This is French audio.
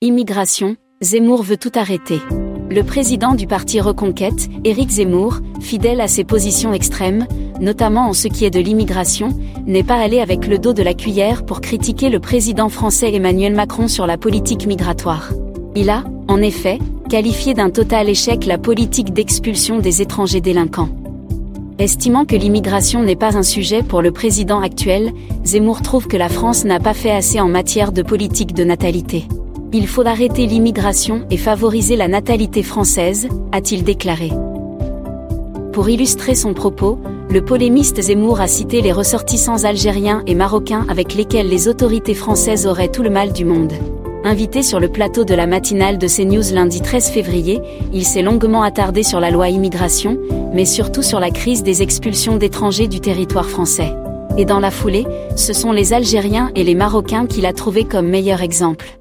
Immigration, Zemmour veut tout arrêter. Le président du parti Reconquête, Éric Zemmour, fidèle à ses positions extrêmes, notamment en ce qui est de l'immigration, n'est pas allé avec le dos de la cuillère pour critiquer le président français Emmanuel Macron sur la politique migratoire. Il a, en effet, qualifié d'un total échec la politique d'expulsion des étrangers délinquants. Estimant que l'immigration n'est pas un sujet pour le président actuel, Zemmour trouve que la France n'a pas fait assez en matière de politique de natalité. Il faut arrêter l'immigration et favoriser la natalité française, a-t-il déclaré. Pour illustrer son propos, le polémiste Zemmour a cité les ressortissants algériens et marocains avec lesquels les autorités françaises auraient tout le mal du monde. Invité sur le plateau de la matinale de CNews lundi 13 février, il s'est longuement attardé sur la loi immigration, mais surtout sur la crise des expulsions d'étrangers du territoire français. Et dans la foulée, ce sont les Algériens et les Marocains qu'il a trouvés comme meilleur exemple.